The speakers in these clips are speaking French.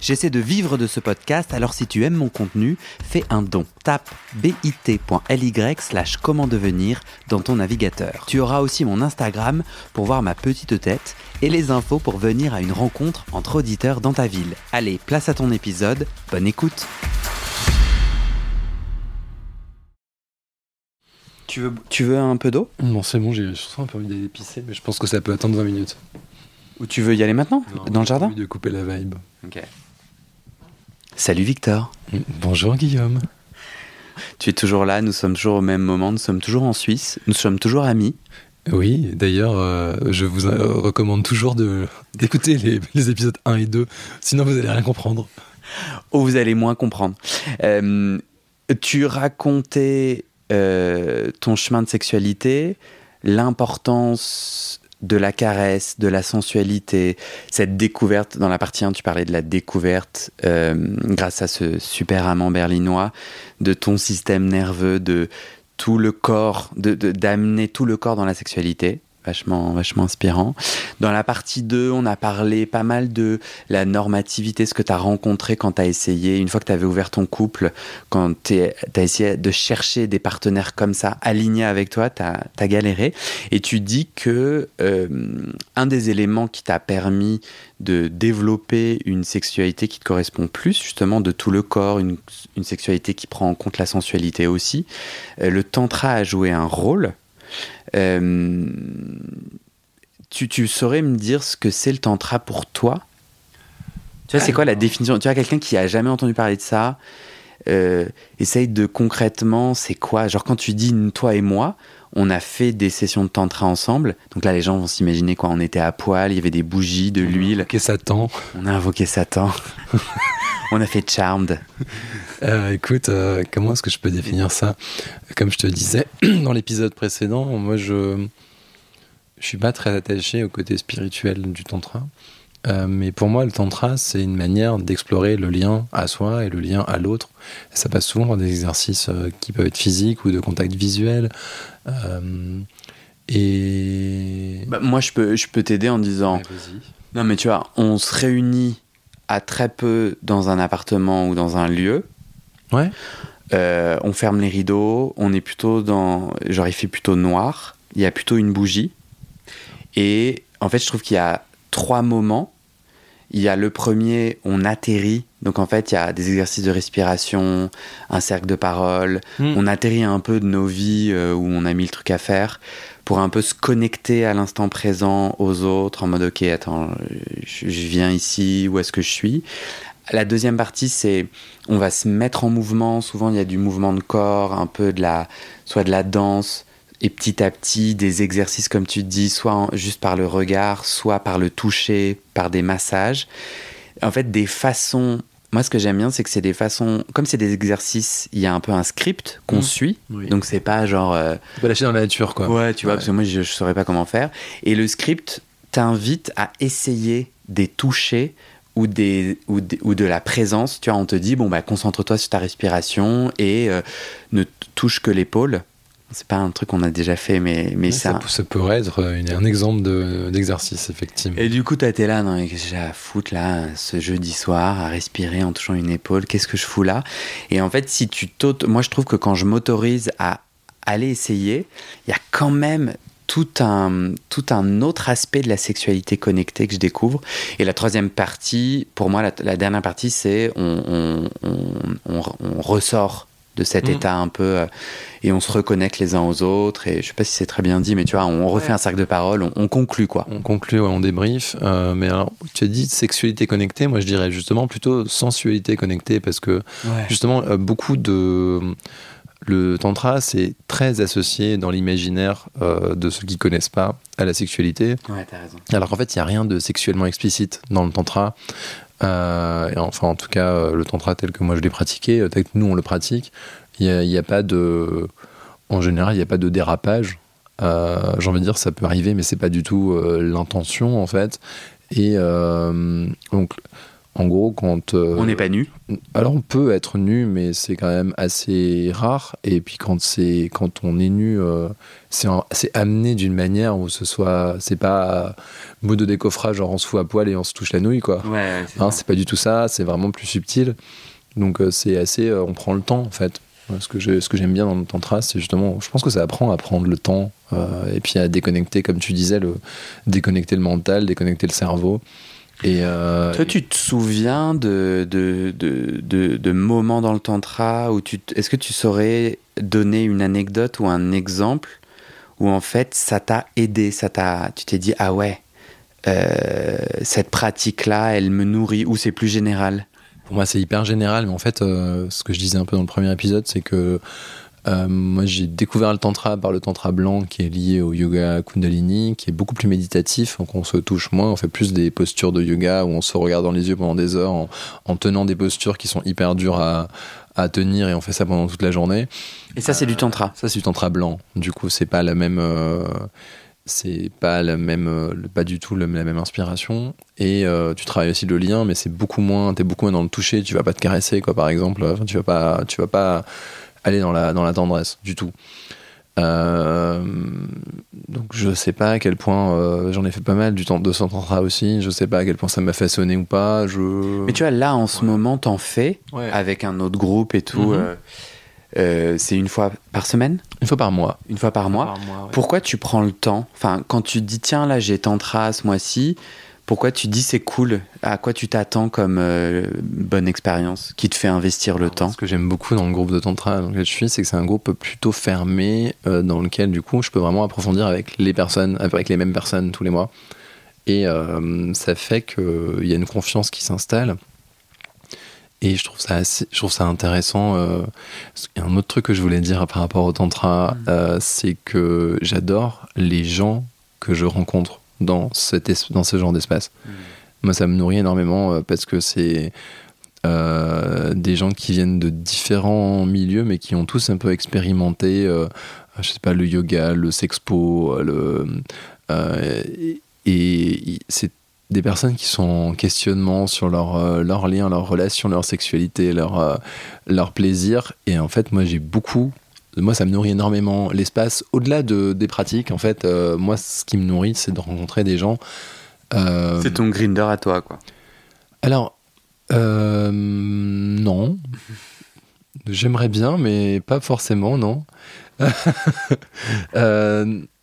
J'essaie de vivre de ce podcast, alors si tu aimes mon contenu, fais un don. Tape bit.ly slash comment devenir dans ton navigateur. Tu auras aussi mon Instagram pour voir ma petite tête et les infos pour venir à une rencontre entre auditeurs dans ta ville. Allez, place à ton épisode, bonne écoute Tu veux, tu veux un peu d'eau? Non, c'est bon, j'ai surtout un peu envie d'aller pisser, mais je pense que ça peut attendre 20 minutes. Ou tu veux y aller maintenant? Non, Dans le jardin? envie de couper la vibe. Ok. Salut Victor Bonjour Guillaume. Tu es toujours là, nous sommes toujours au même moment, nous sommes toujours en Suisse, nous sommes toujours amis. Oui, d'ailleurs, euh, je vous euh, recommande toujours d'écouter les, les épisodes 1 et 2, sinon vous allez rien comprendre. Oh, vous allez moins comprendre. Euh, tu racontais ton chemin de sexualité, l'importance de la caresse, de la sensualité, cette découverte. Dans la partie 1, tu parlais de la découverte euh, grâce à ce super amant berlinois, de ton système nerveux, de tout le corps, de- de- d'amener tout le corps dans la sexualité. Vachement, vachement inspirant. Dans la partie 2, on a parlé pas mal de la normativité, ce que tu as rencontré quand tu as essayé, une fois que tu avais ouvert ton couple, quand tu as essayé de chercher des partenaires comme ça, alignés avec toi, tu as, galéré. Et tu dis que euh, un des éléments qui t'a permis de développer une sexualité qui te correspond plus, justement, de tout le corps, une, sexualité qui prend en compte la sensualité aussi, euh, le tantra a joué un rôle. Euh, tu, tu saurais me dire ce que c'est le tantra pour toi? Tu vois, c'est quoi la définition? Tu vois, quelqu'un qui a jamais entendu parler de ça, euh, essaye de concrètement, c'est quoi? Genre quand tu dis toi et moi, on a fait des sessions de tantra ensemble. Donc là, les gens vont s'imaginer quoi? On était à poil, il y avait des bougies, de l'huile. Ok, Satan. On a invoqué Satan. on a fait Charmed. Euh, écoute, euh, comment est-ce que je peux définir ça? Comme je te disais dans l'épisode précédent, moi je je suis pas très attaché au côté spirituel du tantra. Euh, mais pour moi, le tantra, c'est une manière d'explorer le lien à soi et le lien à l'autre. Ça passe souvent par des exercices euh, qui peuvent être physiques ou de contact visuel. Et. Bah, moi, je peux, je peux t'aider en disant. Non, mais tu vois, on se réunit à très peu dans un appartement ou dans un lieu. Ouais. Euh, on ferme les rideaux, on est plutôt dans. Genre, il fait plutôt noir, il y a plutôt une bougie. Et en fait, je trouve qu'il y a trois moments. Il y a le premier, on atterrit. Donc, en fait, il y a des exercices de respiration, un cercle de parole. Hmm. On atterrit un peu de nos vies euh, où on a mille trucs à faire pour un peu se connecter à l'instant présent aux autres en mode ok attends je, viens ici où est-ce que je suis? La deuxième partie c'est on va se mettre en mouvement. Souvent il y a du mouvement de corps un peu de la soit de la danse et petit à petit des exercices comme tu dis soit juste par le regard soit par le toucher par des massages. En fait des façons moi ce que j'aime bien c'est que c'est des façons comme c'est des exercices il y a un peu un script qu'on Mhm. suit Oui. donc c'est pas genre euh, Tu peux lâcher dans la nature, quoi. Ouais, tu vois, Ouais. parce que moi, je ne saurais pas comment faire. Et le script t'invite à essayer des touchés ou, des, ou, de la présence. Tu vois, on te dit, bon, bah, concentre-toi sur ta respiration et euh, ne touche que l'épaule. C'est pas un truc qu'on a déjà fait, mais, mais Ouais, ça. ça, ça pourrait être une- un exemple de- d'exercice, effectivement. Et du coup, toi, t'es là, non, que j'ai à foutre là, ce jeudi soir, à respirer en touchant une épaule, qu'est-ce que je fous là? Et en fait, si tu t'auto. Moi, je trouve que quand je m'autorise à aller essayer, il y a quand même tout un, tout un autre aspect de la sexualité connectée que je découvre. Et la troisième partie, pour moi, la, la dernière partie, c'est on, on, on, on- on ressort de cet Mm. état un peu euh, et on se reconnecte les uns aux autres. Et je sais pas si c'est très bien dit, mais tu vois, on refait Ouais. un cercle de parole, on, on conclut quoi. On conclut, ouais, on débrief. euh, mais alors, tu as dit sexualité connectée, moi je dirais justement plutôt sensualité connectée, parce que justement, euh, beaucoup de. Le tantra, c'est très associé dans l'imaginaire de ceux qui connaissent pas à la sexualité. Ouais, t'as raison. Alors qu'en fait, il n'y a rien de sexuellement explicite dans le tantra. Euh, enfin, en tout cas, euh, le tantra tel que moi je l'ai pratiqué, euh, tel que nous on le pratique, il n'y a, pas de. En général, il n'y a pas de dérapage. J'ai envie de dire, ça peut arriver, mais c'est pas du tout l'intention en fait. Et donc, En gros, quand. euh, On n'est pas nu. Alors, on peut être nu, mais c'est quand même assez rare. Et puis, quand, c'est, quand on est nu, euh, c'est, amené d'une manière où ce soit. C'est pas mode de décoffrage, genre on se fout à poil et on se touche la nouille, quoi. Ouais, c'est Hein, c'est pas du tout ça, c'est vraiment plus subtil. Donc, euh, c'est assez. euh, on prend le temps, en fait. Ce que, je- ce que j'aime bien dans le tantra, c'est justement, je pense que ça apprend à prendre le temps euh, et puis à déconnecter, comme tu disais, le, déconnecter le mental, déconnecter le cerveau. Et, euh, Toi, tu te souviens de, de, de, de, de moments dans le tantra où tu... Est-ce que tu saurais donner une anecdote ou un exemple où en fait ça t'a aidé, ça t'a... Tu t'es dit, ah ouais, euh, cette pratique-là, elle me nourrit, ou c'est plus général? Pour moi, c'est hyper général, mais en fait, euh, ce que je disais un peu dans le premier épisode, c'est que euh, moi, j'ai découvert le tantra par le tantra blanc qui est lié au yoga Kundalini, qui est beaucoup plus méditatif, donc on se touche moins, on fait plus des postures de yoga où on se regarde dans les yeux pendant des heures en, en tenant des postures qui sont hyper dures à, à tenir et on fait ça pendant toute la journée. Et ça, c'est du tantra. Ça, c'est du tantra blanc. Du coup, c'est pas la même. euh, c'est pas la même, euh, pas du tout la même inspiration. Et euh, tu travailles aussi le lien, mais c'est beaucoup moins. T'es beaucoup moins dans le toucher. Tu vas pas te caresser, quoi, par exemple. Enfin, tu vas pas, tu vas pas aller dans la dans la tendresse du tout. Euh, donc je sais pas à quel point euh, j'en ai fait pas mal du temps de ce tantra aussi. Je sais pas à quel point ça m'a façonné ou pas. Je. Mais tu vois, là, en ce Ouais. moment, t'en fais Ouais. avec un autre groupe et tout. Mhm. euh, euh, c'est une fois par semaine? Une fois par mois. Une fois par mois Pourquoi tu prends le temps? Enfin, quand tu dis tiens là j'ai tantra ce mois-ci, pourquoi tu dis c'est cool? À quoi tu t'attends comme euh, bonne expérience qui te fait investir le temps? Ce que j'aime beaucoup dans le groupe de Tantra dans lequel je suis, c'est que c'est un groupe plutôt fermé euh, dans lequel, du coup, je peux vraiment approfondir avec les personnes, avec les mêmes personnes tous les mois. Et euh, ça fait qu'il y a une confiance qui s'installe. Et je trouve ça, assez- je trouve ça intéressant. un autre truc que je voulais dire par rapport au Tantra, Mm. c'est que j'adore les gens que je rencontre dans, cet es- dans ce genre d'espace. Moi, ça me nourrit énormément euh, parce que c'est euh, des gens qui viennent de différents milieux, mais qui ont tous un peu expérimenté, euh, je sais pas, le yoga, le sexpo, le, euh, et, et c'est des personnes qui sont en questionnement sur leur, leur lien, leur relation, leur sexualité, leur, leur plaisir. Et en fait, moi, j'ai beaucoup. Moi, ça me nourrit énormément l'espace. Au-delà de, des pratiques, en fait, euh, moi, ce qui me nourrit, c'est de rencontrer des gens. euh, C'est ton grinder à toi quoi. alors, euh, non. J'aimerais bien, mais pas forcément, non.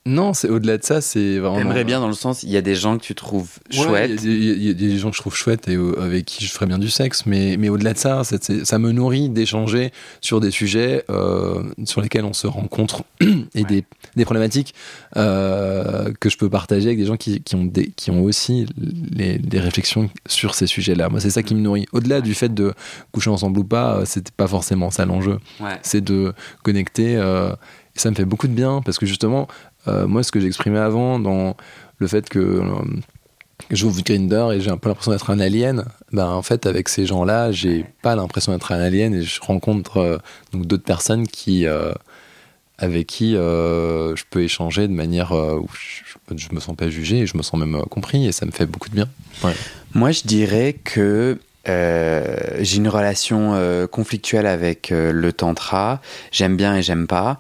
Non, c'est au-delà de ça, c'est vraiment. T'aimerais bien dans le sens il y a des gens que tu trouves chouettes. Il y, a- il y a des gens que je trouve chouettes et euh, avec qui je ferais bien du sexe, mais, mais au-delà de ça, ça me nourrit d'échanger sur des sujets euh, sur lesquels on se rencontre et des, des problématiques euh, que je peux partager avec des gens qui, qui ont, des, qui ont aussi les, des réflexions sur ces sujets-là. Moi, c'est ça qui me nourrit. Au-delà du fait de coucher ensemble ou pas, euh, c'était pas forcément ça l'enjeu c'est de connecter. ça me fait beaucoup de bien parce que justement, euh, moi, ce que j'exprimais avant dans le fait que euh, j'ouvre Grinder et j'ai un peu l'impression d'être un alien, ben, en fait, avec ces gens-là, j'ai pas l'impression d'être un alien et je rencontre euh, donc d'autres personnes qui. euh, avec qui je peux échanger de manière où je, je me sens pas jugé et je me sens même compris et ça me fait beaucoup de bien. Moi, je dirais que j'ai une relation conflictuelle avec le tantra. J'aime bien et j'aime pas.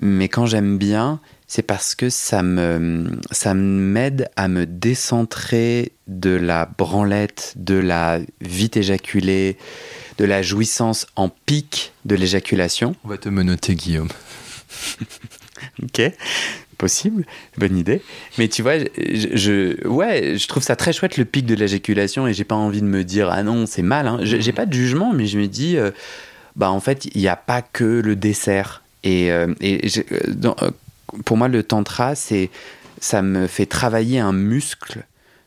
Mais quand j'aime bien, c'est parce que ça me ça m'aide à me décentrer de la branlette, de la vite éjaculée, de la jouissance en pic de l'éjaculation. On va te menoter, Guillaume. Ok, possible, bonne idée. Mais tu vois, je, je- ouais, je trouve ça très chouette le pic de l'éjaculation et j'ai pas envie de me dire ah non c'est mal. Hein. Je- J'ai pas de jugement, mais je me dis euh, bah en fait il n'y a pas que le dessert et, euh, et je- dans- euh, pour moi le tantra c'est ça me fait travailler un muscle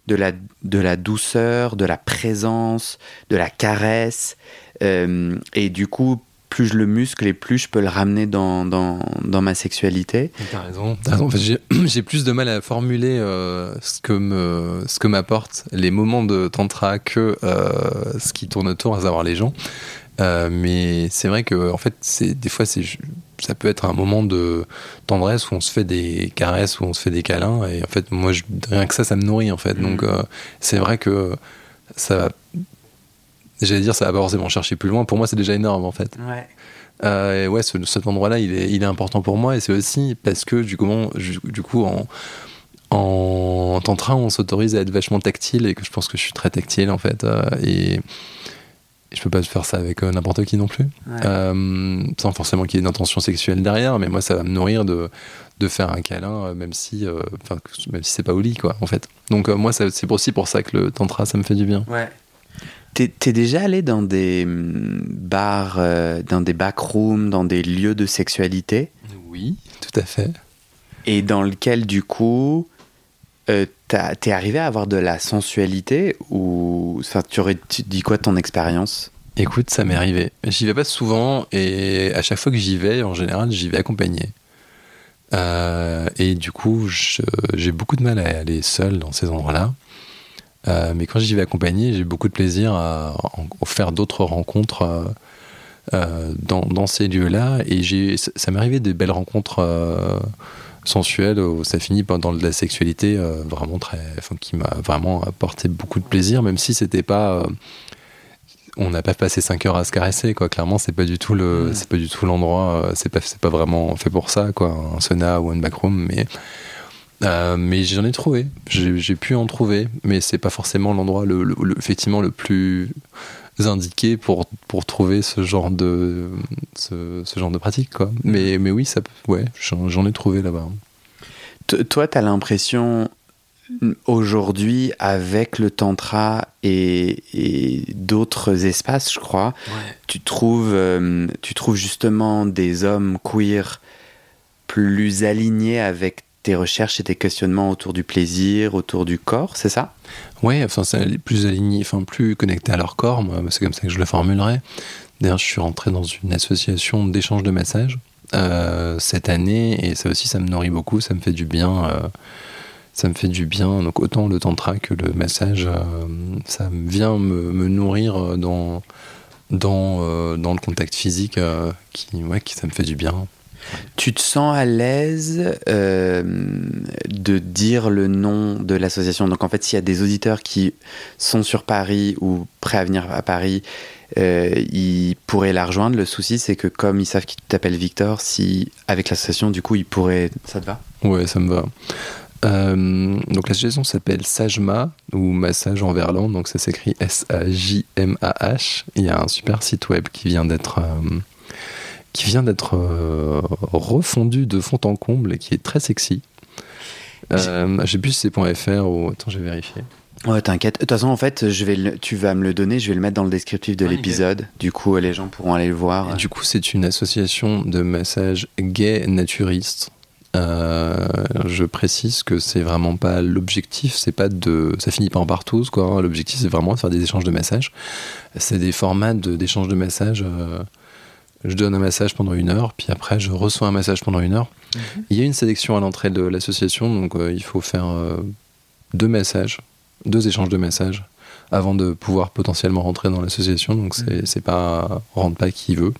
de la de la douceur, de la présence, de la caresse euh, et du coup plus je le muscle et plus je peux le ramener dans, dans, dans ma sexualité. T'as raison. T'as raison. J'ai, plus de mal à formuler euh, ce que ce que m'apportent les moments de tantra que euh, ce qui tourne autour, à savoir les gens. Euh, mais c'est vrai que en fait, c'est des fois, c'est ça peut être un moment de tendresse où on se fait des caresses, où on se fait des câlins. Et en fait, moi, je, rien que ça, ça me nourrit en fait. Mhm. Donc, euh, c'est vrai que ça va J'allais dire, ça va pas forcément chercher plus loin. Pour moi, c'est déjà énorme, en fait. Ouais. Euh, et ouais, ce- cet endroit-là, il est, il est important pour moi. Et c'est aussi parce que, du coup, on- du, du coup en, en tantra, on s'autorise à être vachement tactile et que je pense que je suis très tactile, en fait. euh, et je peux pas faire ça avec euh, n'importe qui non plus. Ouais. Euh, sans forcément qu'il y ait une intention sexuelle derrière, mais moi, ça va me nourrir de, de faire un câlin, euh, même si, euh, même si c'est pas au lit, quoi, en fait. Donc, euh, moi, c'est aussi pour ça que le tantra, ça me fait du bien. Ouais. T'es t'es déjà allé dans des hum, bars, euh, dans des backrooms, dans des lieux de sexualité? Oui, tout à fait. et dans lequel du coup euh, t'as- t'es arrivé à avoir de la sensualité ou enfin, tu aurais dis quoi ton expérience? Écoute, ça m'est arrivé. J'y vais pas souvent et à chaque fois que j'y vais, en général, j'y vais accompagné. Euh, et du coup, j'ai beaucoup de mal à aller seul dans ces endroits-là. Euh, mais quand j'y vais accompagné, j'ai beaucoup de plaisir à, faire d'autres rencontres euh, dans, dans ces lieux-là. Et ça ça m'est arrivé des belles rencontres euh, sensuelles où ça finit dans de la sexualité euh, vraiment très, enfin, qui m'a vraiment apporté beaucoup de plaisir, même si c'était pas. euh, on n'a pas passé 5 heures à se caresser quoi clairement c'est pas du tout le c'est pas du tout l'endroit euh, c'est pas c'est pas vraiment fait pour ça quoi un sauna ou un backroom mais euh, mais j'en ai trouvé j'ai j'ai pu en trouver mais c'est pas forcément l'endroit le, le- le- effectivement le plus indiqué pour pour trouver ce genre de ce, ce genre de pratique quoi. Mais mais oui ça ouais j'en ai trouvé là-bas. Toi, t'as l'impression aujourd'hui avec le tantra et, et d'autres espaces, je crois, tu trouves, euh, tu trouves justement des hommes queer plus alignés avec tes recherches et tes questionnements autour du plaisir, autour du corps, c'est ça? Ouais, enfin, plus aligné, enfin, plus connecté à leur corps, c'est comme ça que je le formulerais. D'ailleurs, je suis rentré dans une association d'échange de massages euh, cette année, et ça aussi, ça me nourrit beaucoup, ça me fait du bien. euh, ça me fait du bien, donc autant le tantra que le massage, euh, ça vient me, me nourrir dans, dans, dans le contact physique, qui, ouais, qui ça me fait du bien. Tu te sens à l'aise euh, de dire le nom de l'association? Donc en fait, s'il y a des auditeurs qui sont sur Paris ou prêts à venir à Paris, euh, ils pourraient la rejoindre. Le souci, c'est que comme ils savent qu'ils t'appellent Victor, si avec l'association, du coup, ils pourraient... Ça te va? Ouais, ça me va. Euh, donc l'association s'appelle Sajma ou Massage en Verlan, donc ça s'écrit S-A-J-M-A-H. Il y a un super site web qui vient d'être qui vient d'être euh, refondu de fond en comble et qui est très sexy. Euh, je sais plus si c'est .fr ou attends, je vais vérifier. Ouais, t'inquiète. De toute façon, en fait, je vais le- tu vas me le donner, je vais le mettre dans le descriptif de Ah, l'épisode. Du coup, les gens pourront aller le voir. Et du coup, c'est une association de massage gay naturiste. Euh, je précise que c'est vraiment pas l'objectif, c'est pas de, ça finit pas en partouze quoi. hein. L'objectif c'est vraiment de faire des échanges de massages. C'est des formats de- d'échanges de, massages. euh, je donne un massage pendant une heure, puis après je reçois un massage pendant une heure. Il y a une sélection à l'entrée de l'association, donc euh, il faut faire euh, deux massages, deux échanges de massages avant de pouvoir potentiellement rentrer dans l'association. Donc c'est c'est pas rentre pas qui veut.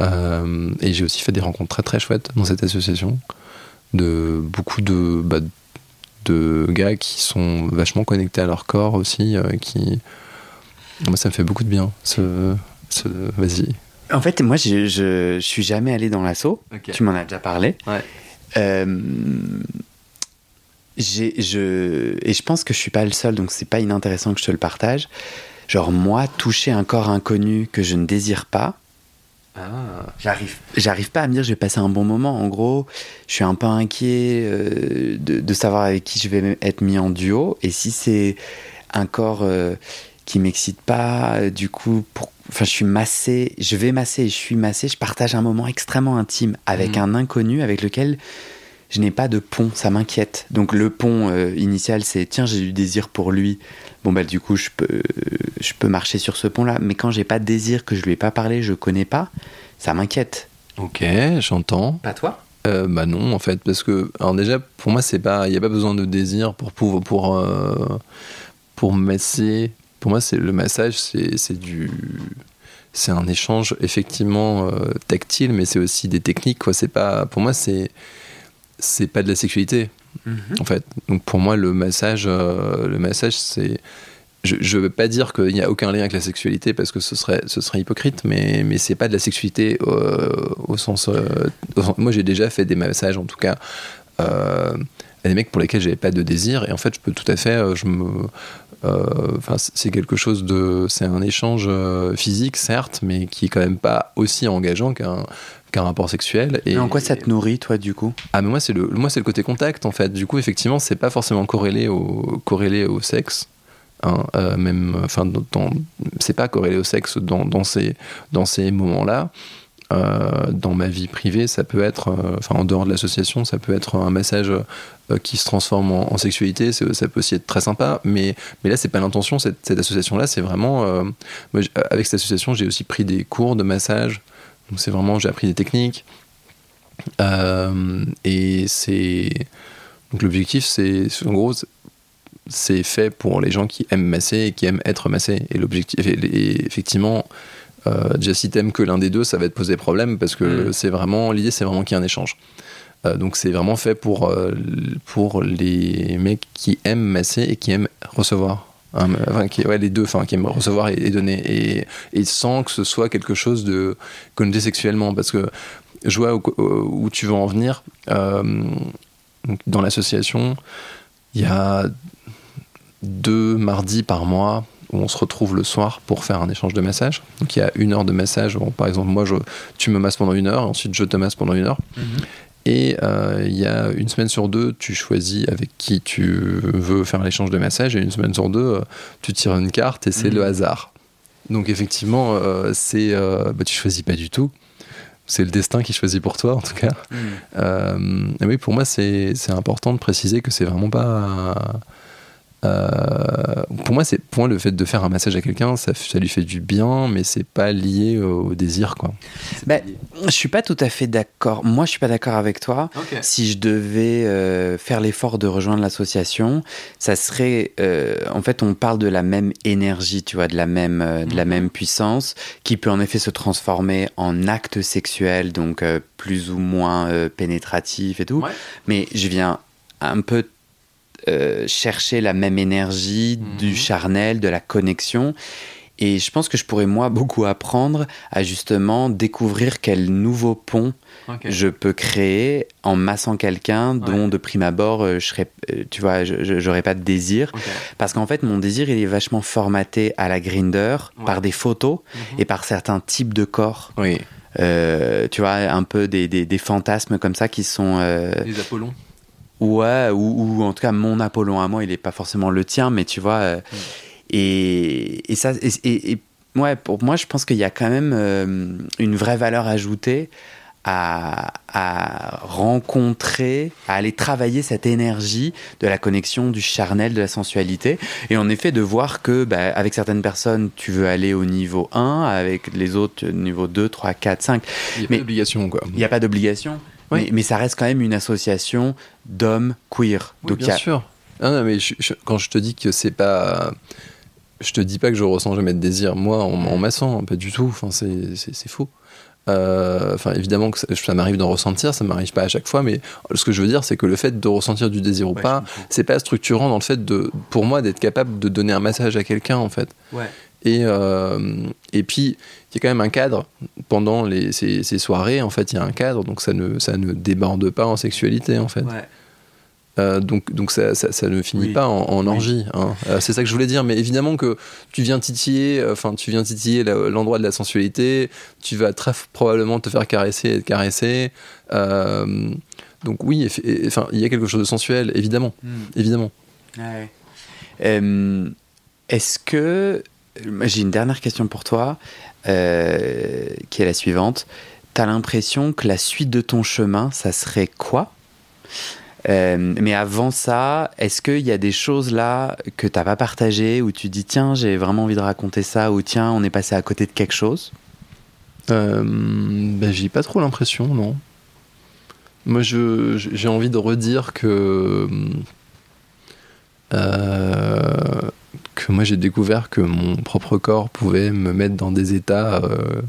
Euh, et j'ai aussi fait des rencontres très très chouettes dans cette association de beaucoup de bah, de gars qui sont vachement connectés à leur corps aussi, qui moi ça me fait beaucoup de bien. Ce, ce... vas-y. En fait, moi, je, je, je suis jamais allé dans l'assaut. Tu m'en as déjà parlé. Ouais. Euh, je, et je pense que je suis pas le seul, donc c'est pas inintéressant que je te le partage. Genre, moi, toucher un corps inconnu que je ne désire pas, Ah. j'arrive, j'arrive pas à me dire je vais passer un bon moment. En gros, je suis un peu inquiet euh, de, de savoir avec qui je vais être mis en duo. Et si c'est un corps euh, qui m'excite pas, euh, du coup, pour, enfin, je suis massé, je vais masser et je suis massé, je partage un moment extrêmement intime avec Mhm. un inconnu avec lequel je n'ai pas de pont, ça m'inquiète. Donc le pont euh, initial, c'est tiens, j'ai du désir pour lui. Bon bah du coup, je peux, je peux marcher sur ce pont-là. Mais quand j'ai pas de désir, que je lui ai pas parlé, je connais pas, ça m'inquiète. Ok, j'entends. Pas toi? Euh, bah non, en fait, parce que alors déjà pour moi c'est pas, il y a pas besoin de désir pour pour pour euh, pour masser. Pour moi c'est le massage, c'est du c'est un échange effectivement euh, tactile, mais c'est aussi des techniques. Quoi. C'est pas pour moi c'est c'est pas de la sexualité en fait. Donc pour moi le massage, euh, le massage c'est je ne veux pas dire qu'il n'y a aucun lien avec la sexualité parce que ce serait, ce serait hypocrite, mais, mais c'est pas de la sexualité au sens. moi, j'ai déjà fait des massages, en tout cas, à des mecs pour lesquels j'avais pas de désir, et en fait, je peux tout à fait. je me, enfin, c'est quelque chose de. C'est un échange physique, certes, mais qui est quand même pas aussi engageant qu'un qu'un rapport sexuel. Et, en quoi ça te nourrit, toi, du coup? Ah, mais moi, c'est le, moi, c'est le côté contact, en fait. Du coup, effectivement, c'est pas forcément corrélé au, corrélé au sexe. Hein, euh, même, enfin, c'est pas corrélé au sexe dans, dans ces, dans ces moments-là. Euh, dans ma vie privée, ça peut être, euh, enfin en dehors de l'association, ça peut être un massage qui se transforme en, sexualité, ça peut aussi être très sympa, mais, mais là, c'est pas l'intention, cette, association-là, c'est vraiment. Avec cette association, j'ai aussi pris des cours de massage, donc c'est vraiment, j'ai appris des techniques. et c'est. Donc l'objectif, c'est en gros, c'est fait pour les gens qui aiment masser et qui aiment être massés. Et l'objectif, effectivement, euh, déjà si t'aimes que l'un des deux, ça va te poser problème parce que mm. c'est vraiment l'idée, c'est vraiment qu'il y ait un échange. Euh, donc c'est vraiment fait pour euh, pour les mecs qui aiment masser et qui aiment recevoir. enfin, qui, ouais, les deux, enfin, qui aiment recevoir et, donner, et, et, sans que ce soit quelque chose de connoté sexuellement, parce que je vois où, où tu veux en venir. dans l'association, il y a deux mardis par mois où on se retrouve le soir pour faire un échange de massage. Donc il y a une heure de massage. par exemple, moi, je, tu me masses pendant une heure, ensuite je te masse pendant une heure. Mhm. Et euh, il y a une semaine sur deux, tu choisis avec qui tu veux faire l'échange de massage, et une semaine sur deux, euh, tu tires une carte et c'est mhm. le hasard. Donc effectivement, euh, c'est, bah, tu choisis pas du tout. C'est le destin qui choisit pour toi, en tout cas. Mhm. oui, pour moi, c'est, important de préciser que c'est vraiment pas euh, pour moi, c'est pour le fait de faire un massage à quelqu'un, ça, ça, lui fait du bien, mais c'est pas lié au, désir, quoi. Ben, je suis pas tout à fait d'accord. Moi, je suis pas d'accord avec toi. Si je devais euh, faire l'effort de rejoindre l'association, ça serait, euh, en fait, on parle de la même énergie, tu vois, de la même, de la mhm. même puissance, qui peut en effet se transformer en acte sexuel, donc plus ou moins pénétratif et tout. Mais je viens un peu euh, chercher la même énergie du mhm. charnel, de la connexion. Et je pense que je pourrais, moi, beaucoup apprendre à justement découvrir quel nouveau pont je peux créer en massant quelqu'un dont, de prime abord, euh, je serais, euh, tu vois, j'aurais pas de désir. Parce qu'en fait, mon désir, il est vachement formaté à la grinder par des photos mhm. et par certains types de corps. Oui. tu vois, un peu des, des, fantasmes comme ça qui sont. Les Apollons Ouais, ou, en tout cas, mon Apollon à moi, il n'est pas forcément le tien, mais tu vois. Euh, mm. et, et, ça, et, ouais, pour moi, je pense qu'il y a quand même euh, une vraie valeur ajoutée à, à, rencontrer, à aller travailler cette énergie de la connexion, du charnel, de la sensualité. Et en effet, de voir que bah, avec certaines personnes, tu veux aller au niveau 1, avec les autres, niveau 2, 3, 4, 5. Il n'y a pas d'obligation, quoi. Il n'y a pas d'obligation. Mais, ça reste quand même une association d'hommes queer. Oui, bien sûr. non, mais quand je te dis que c'est pas. Je te dis pas que je ressens jamais de désir, moi, en, en massant, pas du tout. Enfin, c'est faux. Euh, enfin, évidemment que ça, m'arrive d'en ressentir, ça m'arrive pas à chaque fois, mais ce que je veux dire, c'est que le fait de ressentir du désir ou pas, c'est pas structurant dans le fait de, pour moi, d'être capable de donner un massage à quelqu'un, en fait. Ouais. Et, euh, et puis, il y a quand même un cadre pendant les, ces, ces, soirées. En fait, il y a un cadre, donc ça ne, ça ne déborde pas en sexualité, en fait. Euh, donc, donc ça, ça, ne finit pas en, orgie. Hein. Euh, c'est ça que je voulais dire. Mais évidemment que tu viens titiller, enfin, tu viens titiller l'endroit de la sensualité. Tu vas très probablement te faire caresser et être caressé. donc oui, enfin, il y a quelque chose de sensuel, évidemment, hmm. évidemment. Est-ce que j'ai une dernière question pour toi, euh, qui est la suivante. Tu as l'impression que la suite de ton chemin, ça serait quoi? Euh, mais avant ça, est-ce qu'il y a des choses là que tu n'as pas partagées où tu dis tiens, j'ai vraiment envie de raconter ça ou tiens, on est passé à côté de quelque chose? Euh, ben, J'ai pas trop l'impression, non. Moi, j'ai envie de redire que que moi j'ai découvert que mon propre corps pouvait me mettre dans des états euh,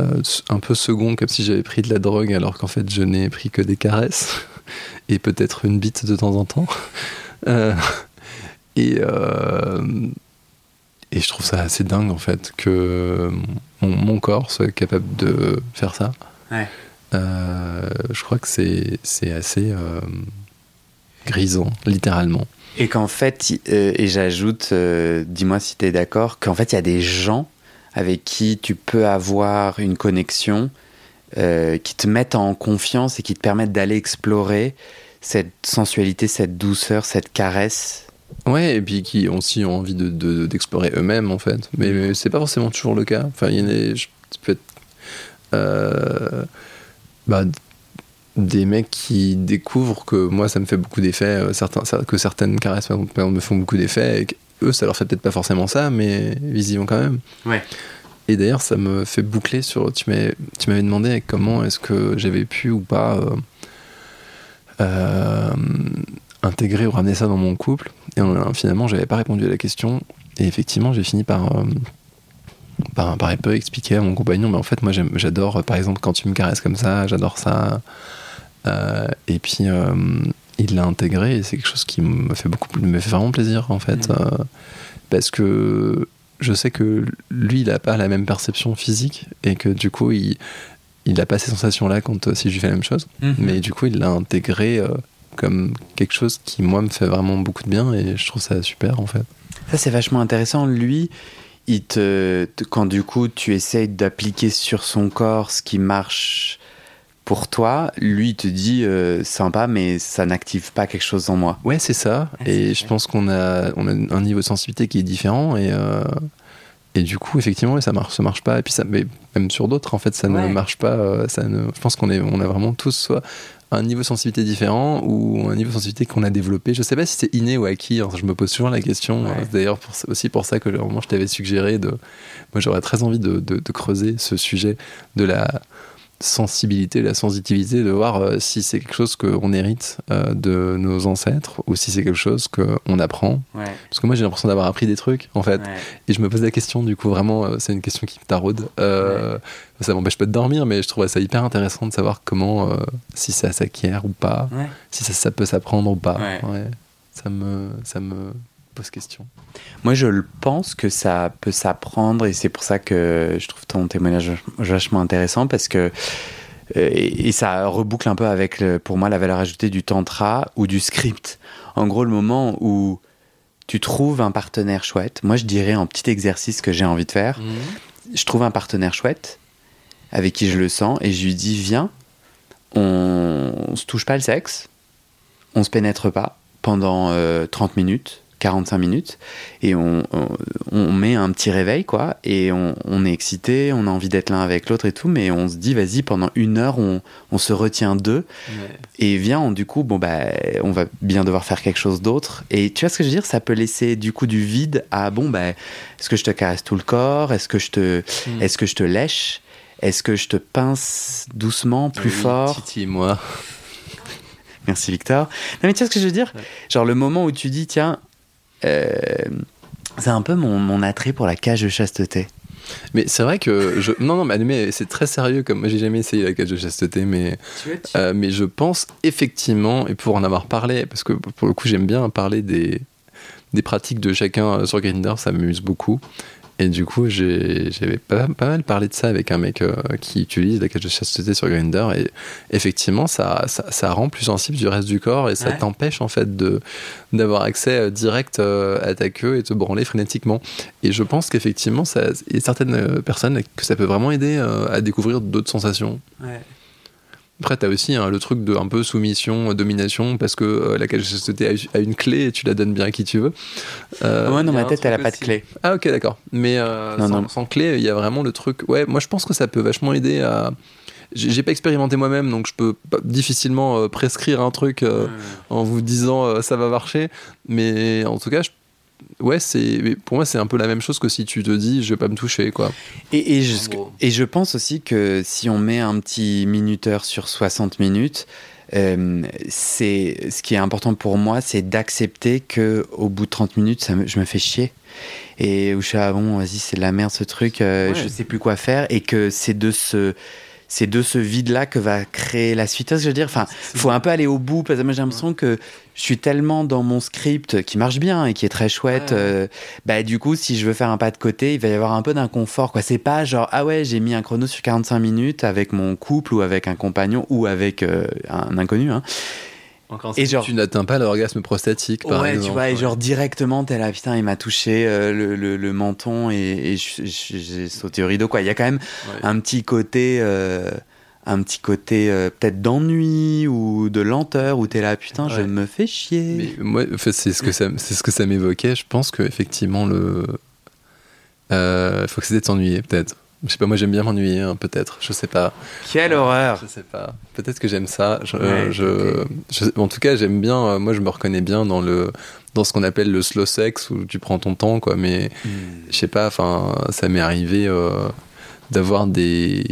euh, un peu seconds, comme si j'avais pris de la drogue, alors qu'en fait je n'ai pris que des caresses et peut-être une bite de temps en temps. et et je trouve ça assez dingue en fait que mon, corps soit capable de faire ça. Euh, je crois que c'est assez euh, grisant, littéralement. Et qu'en fait, euh, et j'ajoute, dis-moi si tu es d'accord, qu'en fait, il y a des gens avec qui tu peux avoir une connexion, qui te mettent en confiance et qui te permettent d'aller explorer cette sensualité, cette douceur, cette caresse Ouais, et puis qui aussi ont envie d'explorer de, eux-mêmes, en fait. Mais, c'est pas forcément toujours le cas. Enfin, il y a des, peut être, euh, bah, des mecs qui découvrent que moi, ça me fait beaucoup d'effets, euh, certains, que certaines caresses, par exemple, me font beaucoup d'effets, et eux, ça leur fait peut-être pas forcément ça, mais ils y vont quand même. Ouais. Et d'ailleurs, ça me fait boucler sur. Tu m'avais demandé comment est-ce que j'avais pu ou pas. Euh, euh intégrer ou ramener ça dans mon couple. Et euh, finalement, j'avais pas répondu à la question. Et effectivement, j'ai fini par, par, par, un peu expliquer à mon compagnon, mais en fait, moi, j'adore, par exemple, quand tu me caresses comme ça, j'adore ça. Euh, et puis, il l'a intégré et c'est quelque chose qui me fait beaucoup, me fait vraiment plaisir, en fait. Mmh. parce que je sais que lui, il n'a pas la même perception physique et que du coup, il, il n'a pas ces sensations-là quand si je lui fais la même chose. Mmh. Mais du coup, il l'a intégré comme quelque chose qui, moi, me fait vraiment beaucoup de bien et je trouve ça super, en fait. Ça, c'est vachement intéressant. Lui, il te, quand du coup, tu essayes d'appliquer sur son corps ce qui marche pour toi, lui, il te dit euh, sympa, mais ça n'active pas quelque chose en moi. Ouais, c'est ça. Ah, et je pense qu'on a, on a un niveau de sensibilité qui est différent et. Euh, et du coup, effectivement, ça marche, ça marche pas. Et puis ça, mais même sur d'autres, en fait, ça ne marche pas. Euh, ça ne, je pense qu'on est, on a vraiment tous soit un niveau de sensibilité différent ou un niveau de sensibilité qu'on a développé. Je sais pas si c'est inné ou acquis, je me pose toujours la question. D'ailleurs, aussi pour ça que moi, je t'avais suggéré de. Moi, j'aurais très envie de, de, creuser ce sujet de la sensibilité, la sensitivité, de voir euh, si c'est quelque chose qu'on hérite euh, de nos ancêtres ou si c'est quelque chose qu'on apprend. Parce que moi j'ai l'impression d'avoir appris des trucs en fait. Et je me pose la question, du coup vraiment euh, c'est une question qui me taraude. Ça m'empêche pas de dormir, mais je trouve ça hyper intéressant de savoir comment, si ça s'acquiert ou pas, si ça, ça peut s'apprendre ou pas. Ça me, ça me pose question. Moi, je pense que ça peut s'apprendre et c'est pour ça que je trouve ton témoignage vachement intéressant parce que euh, et, ça reboucle un peu avec pour moi la valeur ajoutée du tantra ou du script. En gros, le moment où tu trouves un partenaire chouette, moi je dirais en petit exercice que j'ai envie de faire, mhm. je trouve un partenaire chouette avec qui je le sens et je lui dis viens, on, on se touche pas le sexe, on se pénètre pas pendant 30 euh, minutes, 45 minutes et on, on, met un petit réveil quoi et on, on est excité, on a envie d'être l'un avec l'autre et tout mais on se dit vas-y pendant une heure on, on se retient d'eux. Et vient du coup bon bah on va bien devoir faire quelque chose d'autre. Et tu vois ce que je veux dire? Ça peut laisser du coup du vide à bon bah est-ce que je te caresse tout le corps? Est-ce que je te mm. est-ce que je te lèche? Est-ce que je te pince doucement plus fort? Titi moi. Merci Victor. Non mais tu vois ce que je veux dire? Genre le moment où tu dis tiens c'est un peu mon, attrait pour la cage de chasteté. Mais c'est vrai que je... non non mais, c'est très sérieux comme moi j'ai jamais essayé la cage de chasteté mais euh, mais je pense effectivement et pour en avoir parlé parce que pour le coup j'aime bien parler des des pratiques de chacun sur Grindr ça m'amuse beaucoup et du coup, j'avais pas, pas, mal parlé de ça avec un mec euh, qui utilise la cage de chasteté sur Grindr. Et effectivement, ça, ça, ça, rend plus sensible du reste du corps et ça t'empêche en fait d'avoir accès euh, direct euh, à ta queue et te branler frénétiquement. Et je pense qu'effectivement, il y a certaines personnes que ça peut vraiment aider à découvrir d'autres sensations. Ouais. Après, t'as aussi hein, le truc de un peu soumission, domination, parce que euh, la cage a une clé et tu la donnes bien à qui tu veux. Euh, ouais, dans ma tête, elle a pas de clé. Ah, ok, d'accord. Mais euh, sans, clé, il y a vraiment le truc. Ouais, moi je pense que ça peut vachement aider à. J'ai pas expérimenté moi-même, donc je peux difficilement prescrire un truc en vous disant ça va marcher. Mais en tout cas, je ouais, c'est pour moi c'est un peu la même chose que si tu te dis je vais pas me toucher quoi. Et, et, je, et je pense aussi que si on met un petit minuteur sur 60 minutes, euh, c'est ce qui est important pour moi, c'est d'accepter que au bout de 30 minutes, ça je me fais chier. Et où je suis ah bon, vas-y c'est de la merde ce truc, euh, je sais plus quoi faire et que c'est de se c'est de ce vide-là que va créer la suite. Je veux dire, enfin, faut un peu aller au bout parce que moi j'ai l'impression que je suis tellement dans mon script qui marche bien et qui est très chouette. Euh, bah du coup, si je veux faire un pas de côté, il va y avoir un peu d'inconfort. Quoi, c'est pas genre ah ouais j'ai mis un chrono sur 45 minutes avec mon couple ou avec un compagnon ou avec euh, un inconnu. Hein. Et genre, tu n'atteins pas l'orgasme prostatique, par ouais, exemple. tu vois, et genre directement, t'es là, putain, il m'a touché euh, le, le, menton et, j'ai sauté au rideau, quoi. Il y a quand même un petit côté, euh, un petit côté euh, peut-être d'ennui ou de lenteur où t'es là, putain, je me fais chier. Mais moi, en fait, c'est ce que ça, c'est ce que ça m'évoquait. Je pense que effectivement, le, il faut que c'était de s'ennuyer, peut-être. Je sais pas, moi j'aime bien m'ennuyer, hein, peut-être. Je sais pas. Quelle horreur Je sais pas. Peut-être que j'aime ça. Je, en tout cas, j'aime bien. Euh, moi, je me reconnais bien dans le dans ce qu'on appelle le slow sex où tu prends ton temps, quoi. Mais hmm. je sais pas. Enfin, ça m'est arrivé euh, d'avoir des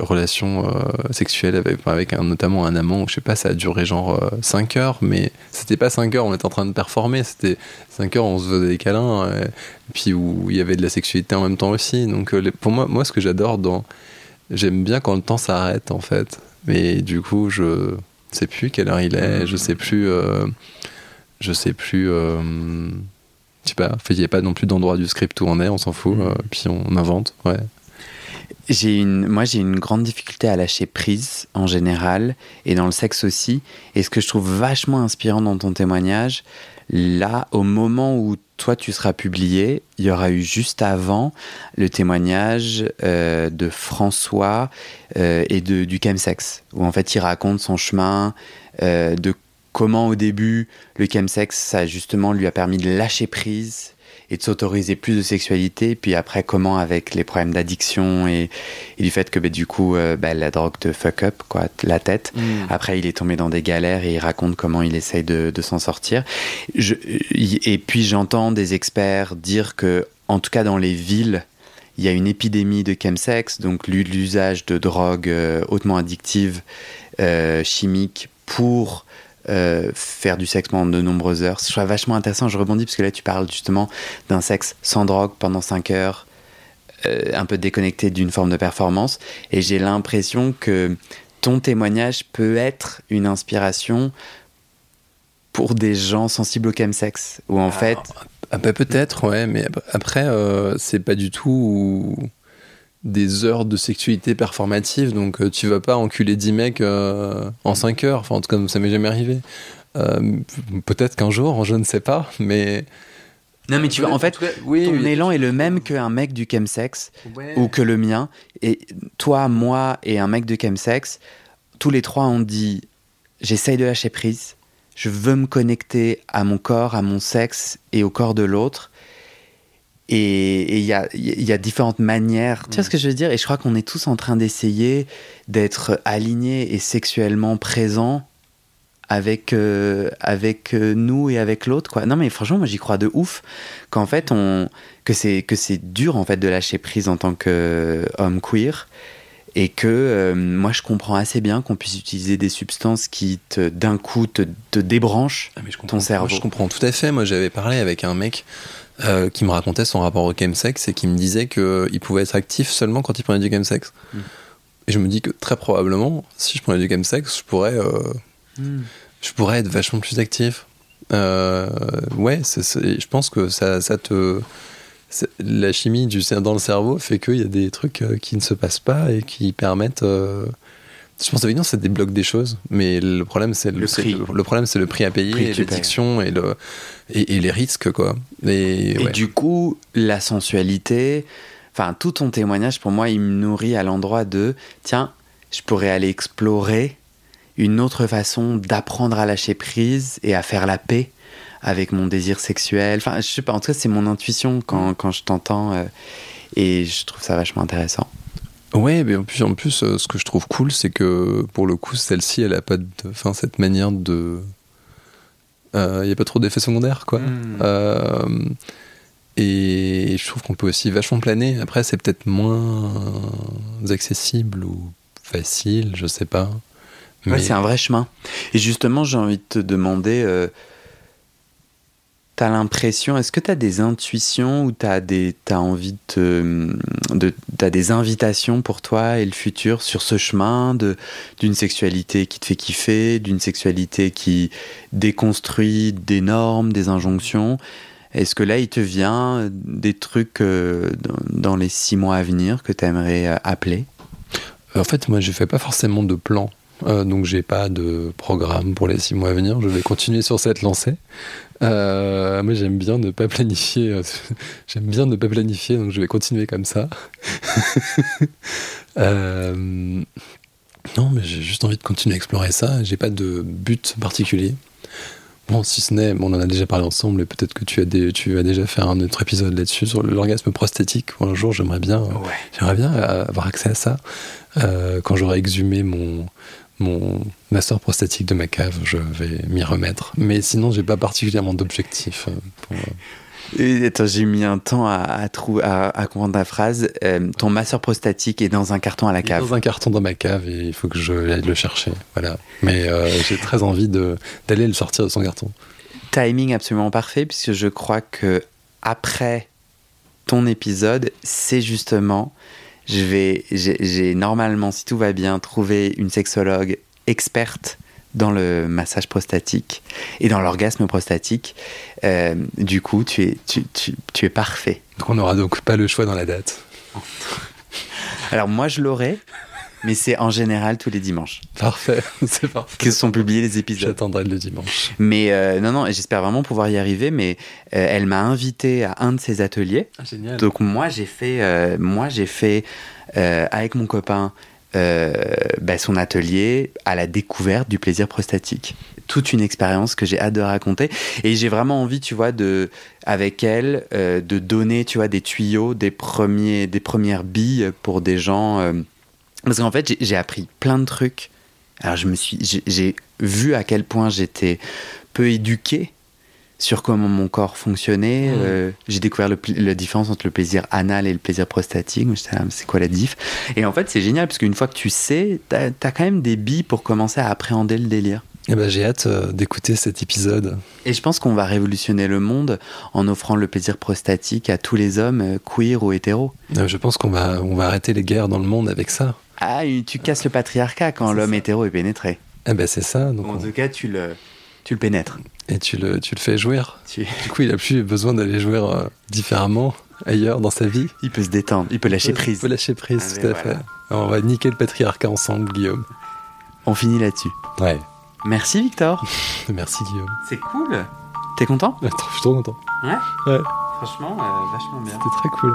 relation euh, sexuelle avec, avec un, notamment un amant, je sais pas, ça a duré genre 5 euh, heures, mais c'était pas 5 heures, on était en train de performer, c'était 5 heures, on se faisait des câlins, et, puis où il y avait de la sexualité en même temps aussi. Donc euh, pour moi, moi, ce que j'adore dans. J'aime bien quand le temps s'arrête en fait, mais du coup, je sais plus quelle heure il est, je sais plus. je sais plus. je sais pas, il n'y a pas non plus d'endroit du script où on est, on s'en fout, mm. puis on invente, ouais. J'ai une, moi, j'ai une grande difficulté à lâcher prise en général et dans le sexe aussi. Et ce que je trouve vachement inspirant dans ton témoignage, là, au moment où toi tu seras publié, il y aura eu juste avant le témoignage euh, de François euh, et de, du chemsex, où en fait il raconte son chemin, euh, de comment au début le chemsex, ça justement lui a permis de lâcher prise et de s'autoriser plus de sexualité. Puis après, comment avec les problèmes d'addiction et, du fait que bah, du coup, euh, bah, la drogue te fuck up quoi, la tête. Mm. Après, il est tombé dans des galères et il raconte comment il essaye de, de s'en sortir. Je, et puis j'entends des experts dire que, en tout cas dans les villes, il y a une épidémie de chemsex, donc l'usage de drogues euh, hautement addictives, euh, chimiques, pour euh, faire du sexe pendant de nombreuses heures. Je trouve vachement intéressant, je rebondis parce que là tu parles justement d'un sexe sans drogue pendant 5 heures, euh, un peu déconnecté d'une forme de performance, et j'ai l'impression que ton témoignage peut être une inspiration pour des gens sensibles au chemsex, ou en fait... Ah, bah, peut-être, ouais, mais après, euh, c'est pas du tout des heures de sexualité performative, donc euh, tu vas pas enculer 10 mecs euh, en 5 heures, enfin en tout cas ça m'est jamais arrivé. Euh, peut-être qu'un jour, je ne sais pas, mais... Non mais tu vois, en fait, oui, ton élan est le même qu'un mec du chemsex ou que le mien. Et toi, moi et un mec de chemsex, tous les trois on dit, j'essaye de lâcher prise, je veux me connecter à mon corps, à mon sexe et au corps de l'autre. Et il y a, y a, différentes manières. Tu vois ce que je veux dire? Et je crois qu'on est tous en train d'essayer d'être alignés et sexuellement présents avec, euh, avec euh, nous et avec l'autre. quoi. Non, mais franchement, moi, j'y crois de ouf qu'en fait, on, que c'est que c'est dur en fait de lâcher prise en tant qu'homme queer et que euh, moi je comprends assez bien qu'on puisse utiliser des substances qui d'un coup te, te débranchent ah, ton cerveau. je comprends tout à fait. Moi j'avais parlé avec un mec euh, qui me racontait son rapport au chemsex et qui me disait qu'il pouvait être actif seulement quand il prenait du chemsex. Mm. Et je me dis que très probablement, si je prenais du chemsex, je pourrais, euh, mm. je pourrais être vachement plus actif. Euh, ouais, je pense que ça, ça te. La chimie du, dans le cerveau fait qu'il y a des trucs qui ne se passent pas et qui permettent je pense que ça débloque des choses, mais le problème c'est le, prix. Le, problème c'est le prix à payer, l'addiction et, le, et, les risques quoi. Et, du coup, la sensualité, enfin tout ton témoignage pour moi, il me nourrit à l'endroit de tiens, je pourrais aller explorer une autre façon d'apprendre à lâcher prise et à faire la paix avec mon désir sexuel. Enfin, je sais pas, en tout cas, c'est mon intuition quand, quand je t'entends euh, et je trouve ça vachement intéressant. Ouais, mais en plus, en plus euh, ce que je trouve cool, c'est que pour le coup, celle-ci, elle a pas de. Enfin, cette manière de. Il euh, n'y a pas trop d'effets secondaires, quoi. Hmm. Euh, et je trouve qu'on peut aussi vachement planer. Après, c'est peut-être moins accessible ou facile, je sais pas. Mais... Ouais, c'est un vrai chemin. Et justement, j'ai envie de te demander tu as l'impression, est-ce que tu as des intuitions ou tu as, as envie de, des invitations pour toi et le futur sur ce chemin d'une sexualité qui te fait kiffer, d'une sexualité qui déconstruit des normes, des injonctions? Est-ce que là, il te vient des trucs euh, dans, les six mois à venir que tu aimerais euh, appeler? En fait, moi, je fais pas forcément de plan. Euh, donc j'ai pas de programme pour les six mois à venir. Je vais continuer sur cette lancée. Euh, moi, j'aime bien ne pas planifier. Euh, j'aime bien ne pas planifier, donc je vais continuer comme ça. euh, non, mais j'ai juste envie de continuer à explorer ça. J'ai pas de but particulier. Bon, si ce n'est, on en a déjà parlé ensemble, et peut-être que tu as, des, tu as déjà fait un autre épisode là-dessus sur l'orgasme prostatique. Un jour, j'aimerais bien, j'aimerais bien avoir accès à ça. Euh, quand j'aurai exhumé mon, mon master prostatique de ma cave, je vais m'y remettre. Mais sinon, j'ai pas particulièrement d'objectif. Euh. Euh. j'ai mis un temps à, à, à, comprendre ta phrase. Euh, ton master prostatique est dans un carton à la cave. Dans un carton dans ma cave et il faut que je aille le chercher. Voilà. Mais j'ai très envie d'aller le sortir de son carton. Timing absolument parfait puisque je crois que après ton épisode, c'est justement je vais, j'ai normalement, si tout va bien, trouvé une sexologue experte dans le massage prostatique et dans l'orgasme prostatique. Euh, du coup, tu es, tu, tu, tu es parfait. Donc on n'aura donc pas le choix dans la date. Alors moi, je l'aurai, mais c'est en général tous les dimanches. Parfait, c'est parfait. Que sont publiés les épisodes. J'attendrai le dimanche. Mais euh, non, non, j'espère vraiment pouvoir y arriver. Mais euh, elle m'a invité à un de ses ateliers. Ah, génial. Donc moi, j'ai fait, euh, moi, j'ai fait avec mon copain bah, son atelier à la découverte du plaisir prostatique. Toute une expérience que j'ai hâte de raconter. Et j'ai vraiment envie, tu vois, de, avec elle, de donner, tu vois, des tuyaux, des premiers, des premières billes pour des gens parce qu'en fait, j'ai appris plein de trucs. Alors, je me suis, j'ai vu à quel point j'étais peu éduqué sur comment mon corps fonctionnait. Mmh. Euh, j'ai découvert le, la différence entre le plaisir anal et le plaisir prostatique. C'est quoi la diff? Et en fait, c'est génial parce qu'une fois que tu sais, t'as as quand même des billes pour commencer à appréhender le délire. Eh ben, j'ai hâte euh, d'écouter cet épisode. Et je pense qu'on va révolutionner le monde en offrant le plaisir prostatique à tous les hommes, euh, queer ou hétéros. je pense qu'on va, on va arrêter les guerres dans le monde avec ça. Ah, tu casses le patriarcat quand l'homme hétéro est pénétré. Eh ben c'est ça. Donc en tout cas, tu le, tu le pénètres. Et tu le, tu le fais jouir. Du coup, il a plus besoin d'aller jouer euh, différemment ailleurs dans sa vie. Il peut se détendre, il peut lâcher prise. Il peut lâcher prise, ah, tout à fait. on va niquer le patriarcat ensemble, Guillaume. On finit là-dessus. Ouais. Merci Victor. Merci Guillaume. C'est cool. T'es content? Je suis trop content. Ouais? Ouais. Franchement, euh, vachement bien. C'était très cool.